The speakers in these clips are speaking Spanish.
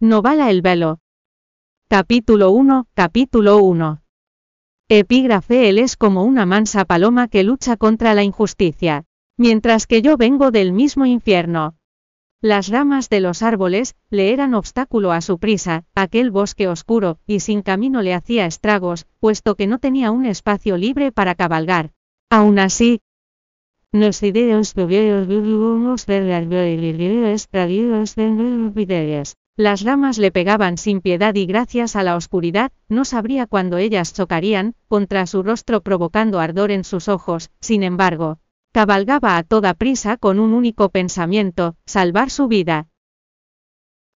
Novala el velo. Capítulo 1, capítulo 1. Epígrafe Él es como una mansa paloma que lucha contra la injusticia, mientras que yo vengo del mismo infierno. Las ramas de los árboles le eran obstáculo a su prisa, aquel bosque oscuro y sin camino le hacía estragos, puesto que no tenía un espacio libre para cabalgar. Aún así, las ramas le pegaban sin piedad y gracias a la oscuridad, no sabría cuándo ellas chocarían contra su rostro provocando ardor en sus ojos, sin embargo, cabalgaba a toda prisa con un único pensamiento, salvar su vida.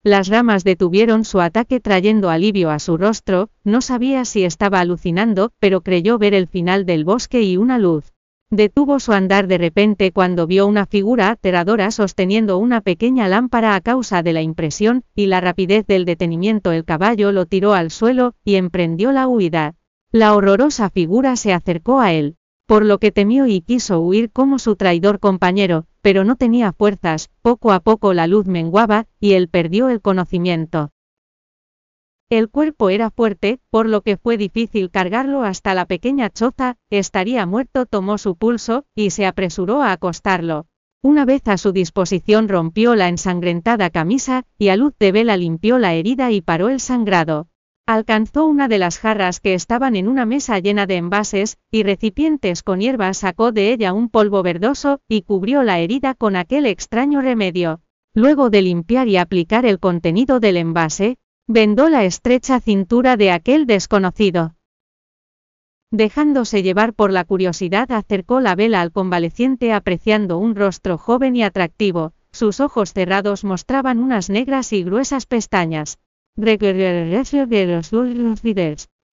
Las ramas detuvieron su ataque trayendo alivio a su rostro, no sabía si estaba alucinando, pero creyó ver el final del bosque y una luz. Detuvo su andar de repente cuando vio una figura aterradora sosteniendo una pequeña lámpara a causa de la impresión y la rapidez del detenimiento. El caballo lo tiró al suelo y emprendió la huida. La horrorosa figura se acercó a él, por lo que temió y quiso huir como su traidor compañero, pero no tenía fuerzas, poco a poco la luz menguaba, y él perdió el conocimiento. El cuerpo era fuerte, por lo que fue difícil cargarlo hasta la pequeña choza, estaría muerto tomó su pulso, y se apresuró a acostarlo. Una vez a su disposición rompió la ensangrentada camisa, y a luz de vela limpió la herida y paró el sangrado. Alcanzó una de las jarras que estaban en una mesa llena de envases, y recipientes con hierbas sacó de ella un polvo verdoso, y cubrió la herida con aquel extraño remedio. Luego de limpiar y aplicar el contenido del envase, vendó la estrecha cintura de aquel desconocido. Dejándose llevar por la curiosidad acercó la vela al convaleciente apreciando un rostro joven y atractivo, sus ojos cerrados mostraban unas negras y gruesas pestañas.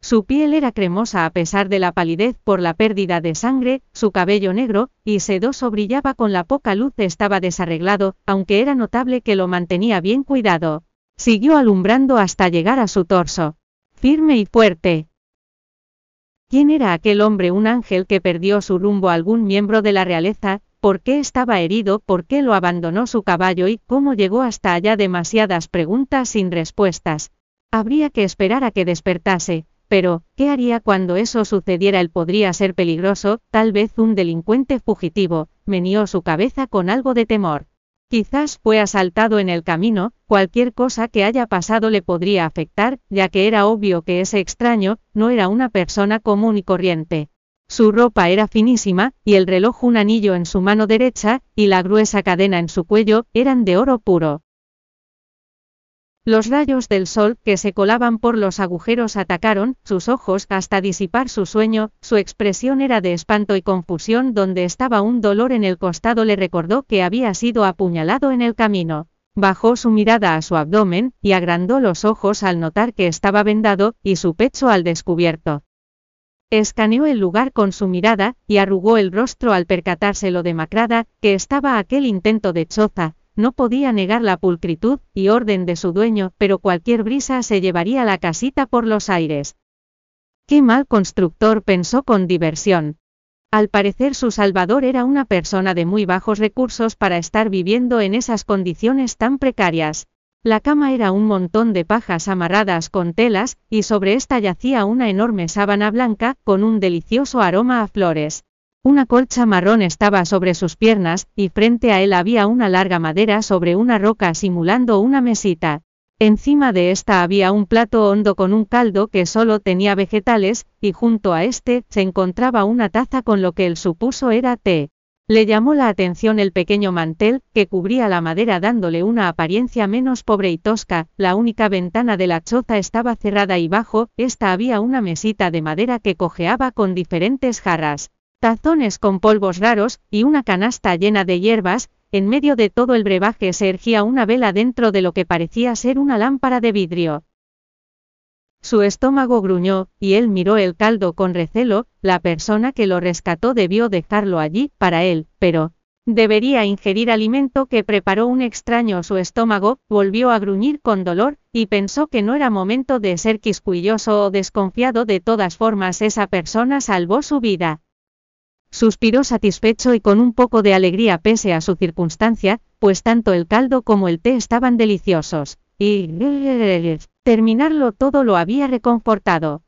Su piel era cremosa a pesar de la palidez por la pérdida de sangre, su cabello negro y sedoso brillaba con la poca luz estaba desarreglado, aunque era notable que lo mantenía bien cuidado. Siguió alumbrando hasta llegar a su torso. Firme y fuerte. ¿Quién era aquel hombre? Un ángel que perdió su rumbo algún miembro de la realeza, ¿por qué estaba herido? ¿Por qué lo abandonó su caballo y cómo llegó hasta allá? Demasiadas preguntas sin respuestas. Habría que esperar a que despertase, pero, ¿qué haría cuando eso sucediera? Él podría ser peligroso, tal vez un delincuente fugitivo, meneó su cabeza con algo de temor. Quizás fue asaltado en el camino, cualquier cosa que haya pasado le podría afectar, ya que era obvio que ese extraño, no era una persona común y corriente. Su ropa era finísima, y el reloj un anillo en su mano derecha, y la gruesa cadena en su cuello, eran de oro puro. Los rayos del sol que se colaban por los agujeros atacaron sus ojos hasta disipar su sueño, su expresión era de espanto y confusión donde estaba un dolor en el costado le recordó que había sido apuñalado en el camino. Bajó su mirada a su abdomen, y agrandó los ojos al notar que estaba vendado, y su pecho al descubierto. Escaneó el lugar con su mirada, y arrugó el rostro al percatarse lo demacrada, que estaba aquel intento de choza, no podía negar la pulcritud y orden de su dueño, pero cualquier brisa se llevaría la casita por los aires. Qué mal constructor pensó con diversión. Al parecer su salvador era una persona de muy bajos recursos para estar viviendo en esas condiciones tan precarias. La cama era un montón de pajas amarradas con telas, y sobre esta yacía una enorme sábana blanca, con un delicioso aroma a flores. Una colcha marrón estaba sobre sus piernas, y frente a él había una larga madera sobre una roca simulando una mesita. Encima de esta había un plato hondo con un caldo que solo tenía vegetales, y junto a este se encontraba una taza con lo que él supuso era té. Le llamó la atención el pequeño mantel, que cubría la madera dándole una apariencia menos pobre y tosca, la única ventana de la choza estaba cerrada y bajo, esta había una mesita de madera que cojeaba con diferentes jarras tazones con polvos raros, y una canasta llena de hierbas, en medio de todo el brebaje se ergía una vela dentro de lo que parecía ser una lámpara de vidrio. Su estómago gruñó, y él miró el caldo con recelo, la persona que lo rescató debió dejarlo allí, para él, pero, debería ingerir alimento que preparó un extraño su estómago, volvió a gruñir con dolor, y pensó que no era momento de ser quisquilloso o desconfiado de todas formas esa persona salvó su vida. Suspiró satisfecho y con un poco de alegría pese a su circunstancia, pues tanto el caldo como el té estaban deliciosos. y terminarlo todo lo había reconfortado.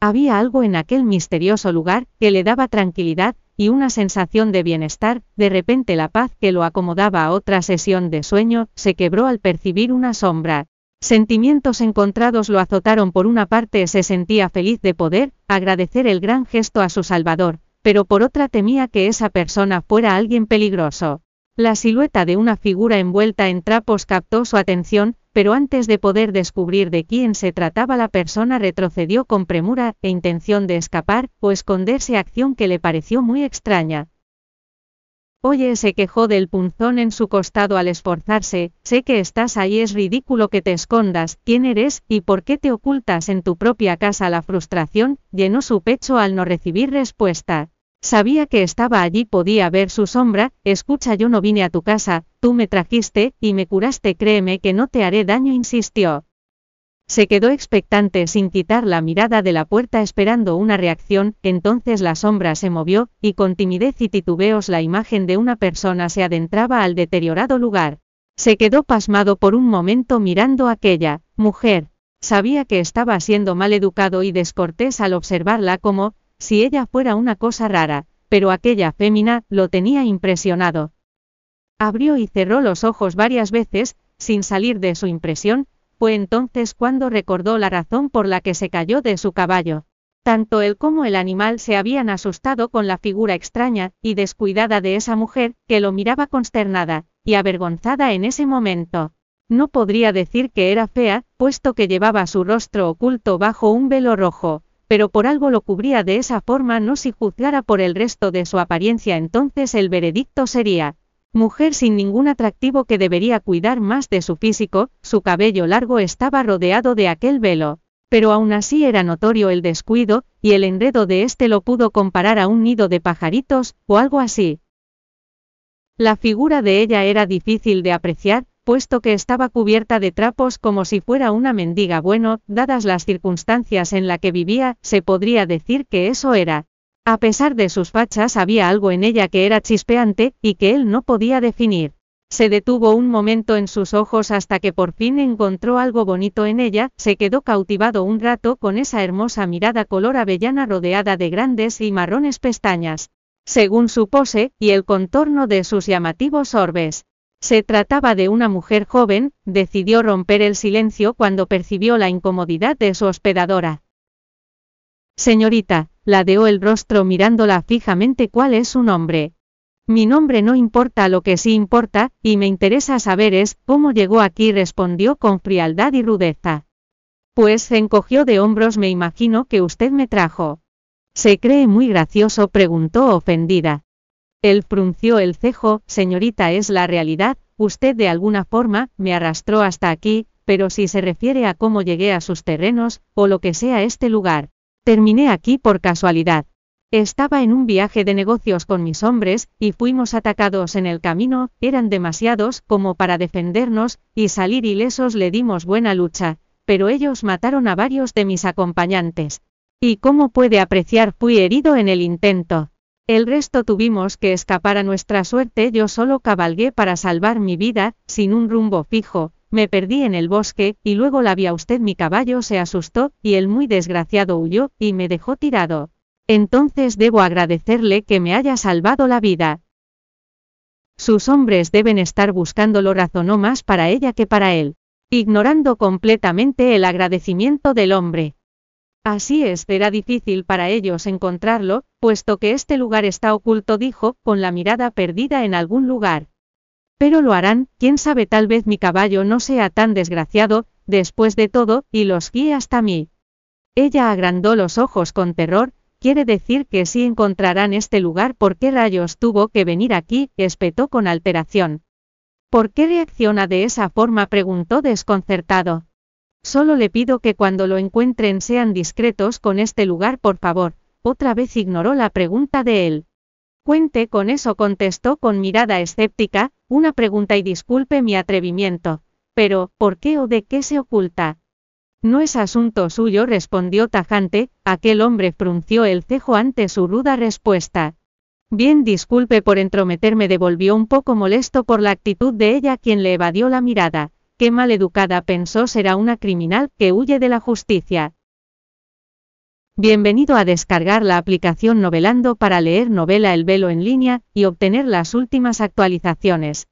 Había algo en aquel misterioso lugar que le daba tranquilidad y una sensación de bienestar, de repente la paz que lo acomodaba a otra sesión de sueño, se quebró al percibir una sombra. Sentimientos encontrados lo azotaron por una parte se sentía feliz de poder agradecer el gran gesto a su Salvador, pero por otra temía que esa persona fuera alguien peligroso. La silueta de una figura envuelta en trapos captó su atención, pero antes de poder descubrir de quién se trataba la persona retrocedió con premura e intención de escapar o esconderse acción que le pareció muy extraña. Oye, se quejó del punzón en su costado al esforzarse, sé que estás ahí, es ridículo que te escondas, ¿quién eres y por qué te ocultas en tu propia casa? La frustración llenó su pecho al no recibir respuesta. Sabía que estaba allí, podía ver su sombra, escucha yo no vine a tu casa, tú me trajiste, y me curaste, créeme que no te haré daño, insistió. Se quedó expectante sin quitar la mirada de la puerta esperando una reacción, entonces la sombra se movió, y con timidez y titubeos la imagen de una persona se adentraba al deteriorado lugar. Se quedó pasmado por un momento mirando a aquella mujer. Sabía que estaba siendo mal educado y descortés al observarla como, si ella fuera una cosa rara, pero aquella fémina lo tenía impresionado. Abrió y cerró los ojos varias veces, sin salir de su impresión, fue entonces cuando recordó la razón por la que se cayó de su caballo. Tanto él como el animal se habían asustado con la figura extraña y descuidada de esa mujer, que lo miraba consternada y avergonzada en ese momento. No podría decir que era fea, puesto que llevaba su rostro oculto bajo un velo rojo, pero por algo lo cubría de esa forma no si juzgara por el resto de su apariencia entonces el veredicto sería, mujer sin ningún atractivo que debería cuidar más de su físico, su cabello largo estaba rodeado de aquel velo, pero aún así era notorio el descuido, y el enredo de éste lo pudo comparar a un nido de pajaritos, o algo así. La figura de ella era difícil de apreciar, puesto que estaba cubierta de trapos como si fuera una mendiga. Bueno, dadas las circunstancias en la que vivía, se podría decir que eso era. A pesar de sus fachas había algo en ella que era chispeante, y que él no podía definir. Se detuvo un momento en sus ojos hasta que por fin encontró algo bonito en ella, se quedó cautivado un rato con esa hermosa mirada color avellana rodeada de grandes y marrones pestañas. Según su pose, y el contorno de sus llamativos orbes. Se trataba de una mujer joven, decidió romper el silencio cuando percibió la incomodidad de su hospedadora. Señorita, ladeó el rostro mirándola fijamente cuál es su nombre. Mi nombre no importa lo que sí importa, y me interesa saber es, cómo llegó aquí respondió con frialdad y rudeza. Pues se encogió de hombros me imagino que usted me trajo. ¿Se cree muy gracioso? preguntó ofendida. Él frunció el cejo, señorita, es la realidad, usted de alguna forma, me arrastró hasta aquí, pero si se refiere a cómo llegué a sus terrenos, o lo que sea este lugar, terminé aquí por casualidad. Estaba en un viaje de negocios con mis hombres, y fuimos atacados en el camino, eran demasiados como para defendernos, y salir ilesos le dimos buena lucha, pero ellos mataron a varios de mis acompañantes. Y como puede apreciar fui herido en el intento. El resto tuvimos que escapar a nuestra suerte, yo solo cabalgué para salvar mi vida, sin un rumbo fijo, me perdí en el bosque, y luego la vi a usted mi caballo se asustó, y el muy desgraciado huyó, y me dejó tirado. Entonces debo agradecerle que me haya salvado la vida. Sus hombres deben estar buscándolo razonó más para ella que para él, ignorando completamente el agradecimiento del hombre. Así es, será difícil para ellos encontrarlo, puesto que este lugar está oculto, dijo, con la mirada perdida en algún lugar. Pero lo harán, quién sabe, tal vez mi caballo no sea tan desgraciado, después de todo, y los guíe hasta mí. Ella agrandó los ojos con terror, quiere decir que sí encontrarán este lugar, ¿por qué rayos tuvo que venir aquí? espetó con alteración. ¿Por qué reacciona de esa forma? preguntó desconcertado. Solo le pido que cuando lo encuentren sean discretos con este lugar, por favor. Otra vez ignoró la pregunta de él. Cuente con eso, contestó con mirada escéptica, una pregunta y disculpe mi atrevimiento. Pero, ¿por qué o de qué se oculta? No es asunto suyo, respondió tajante, aquel hombre frunció el cejo ante su ruda respuesta. Bien, disculpe por entrometerme, devolvió un poco molesto por la actitud de ella quien le evadió la mirada Qué mal educada pensó será una criminal que huye de la justicia. Bienvenido a descargar la aplicación Novelando para leer novela El Velo en línea y obtener las últimas actualizaciones.